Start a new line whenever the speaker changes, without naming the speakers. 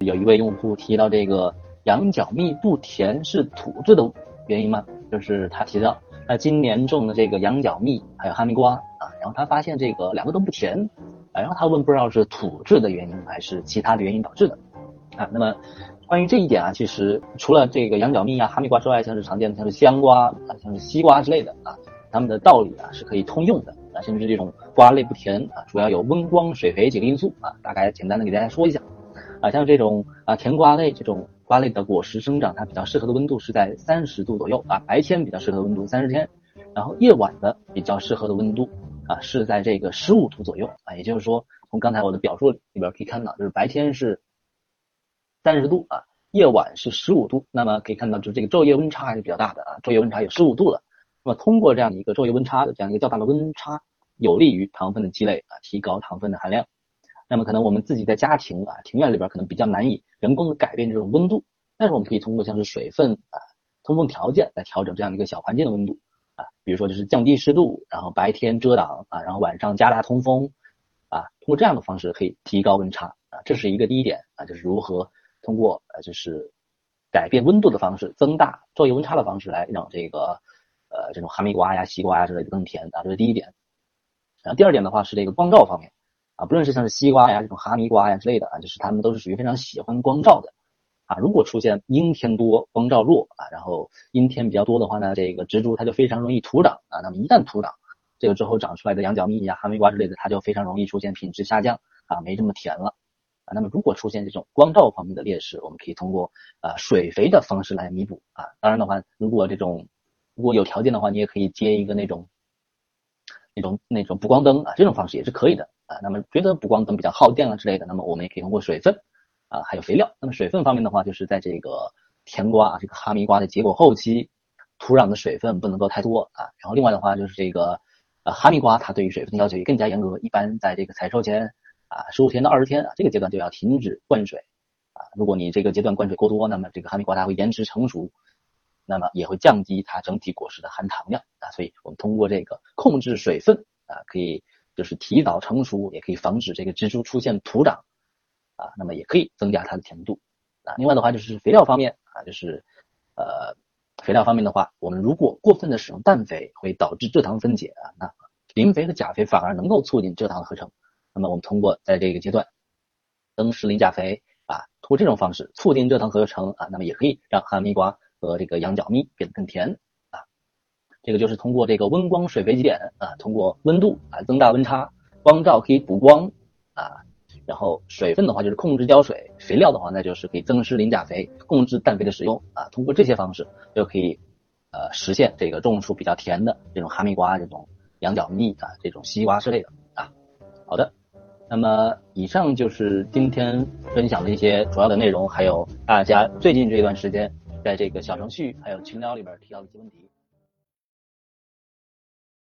有一位用户提到这个羊角蜜不甜是土质的原因吗？就是他提到，那今年种的这个羊角蜜还有哈密瓜啊，然后他发现这个两个都不甜啊，然后他问不知道是土质的原因还是其他的原因导致的啊。那么关于这一点啊，其实除了这个羊角蜜啊、哈密瓜之外，像是常见的像是香瓜啊、像是西瓜之类的啊，它们的道理啊是可以通用的啊，甚至是这种瓜类不甜啊，主要有温光、水肥几个因素啊，大概简单的给大家说一下啊，像这种啊甜瓜类这种。瓜类的果实生长，它比较适合的温度是在三十度左右啊，白天比较适合的温度三十天，然后夜晚的比较适合的温度啊是在这个十五度左右啊，也就是说，从刚才我的表述里边可以看到，就是白天是三十度啊，夜晚是十五度，那么可以看到，就是这个昼夜温差还是比较大的啊，昼夜温差有十五度了。那么通过这样的一个昼夜温差的这样一个较大的温差，有利于糖分的积累啊，提高糖分的含量。那么可能我们自己在家庭啊庭院里边可能比较难以人工的改变这种温度，但是我们可以通过像是水分啊通风条件来调整这样的一个小环境的温度啊，比如说就是降低湿度，然后白天遮挡啊，然后晚上加大通风啊，通过这样的方式可以提高温差啊，这是一个第一点啊，就是如何通过呃就是改变温度的方式，增大昼夜温差的方式来让这个呃这种哈密瓜呀、西瓜呀之类的更甜啊，这是第一点。然后第二点的话是这个光照方面。啊，不论是像是西瓜呀、这种哈密瓜呀之类的啊，就是它们都是属于非常喜欢光照的啊。如果出现阴天多、光照弱啊，然后阴天比较多的话呢，这个植株它就非常容易徒长啊。那么一旦徒长，这个之后长出来的羊角蜜呀、哈密瓜之类的，它就非常容易出现品质下降啊，没这么甜了啊。那么如果出现这种光照方面的劣势，我们可以通过啊水肥的方式来弥补啊。当然的话，如果这种如果有条件的话，你也可以接一个那种那种那种补光灯啊，这种方式也是可以的。啊，那么觉得补光灯比较耗电啊之类的，那么我们也可以通过水分啊，还有肥料。那么水分方面的话，就是在这个甜瓜啊，这个哈密瓜的结果后期，土壤的水分不能够太多啊。然后另外的话，就是这个呃哈密瓜它对于水分的要求也更加严格，一般在这个采收前啊十五天到二十天啊这个阶段就要停止灌水啊。如果你这个阶段灌水过多，那么这个哈密瓜它会延迟成熟，那么也会降低它整体果实的含糖量啊。所以我们通过这个控制水分啊，可以。就是提早成熟，也可以防止这个植株出现徒长啊，那么也可以增加它的甜度啊。另外的话就是肥料方面啊，就是呃肥料方面的话，我们如果过分的使用氮肥，会导致蔗糖分解啊。那磷肥和钾肥反而能够促进蔗糖的合成。那么我们通过在这个阶段增施磷钾肥啊，通过这种方式促进蔗糖合成啊，那么也可以让哈密瓜和这个羊角蜜变得更甜。这个就是通过这个温光水肥几点啊，通过温度啊增大温差，光照可以补光啊，然后水分的话就是控制浇水，肥料的话那就是可以增施磷钾肥，控制氮肥的使用啊，通过这些方式就可以呃实现这个种出比较甜的这种哈密瓜、这种羊角蜜啊、这种西瓜之类的啊。好的，那么以上就是今天分享的一些主要的内容，还有大家最近这段时间在这个小程序还有群聊里边提到的一些问题。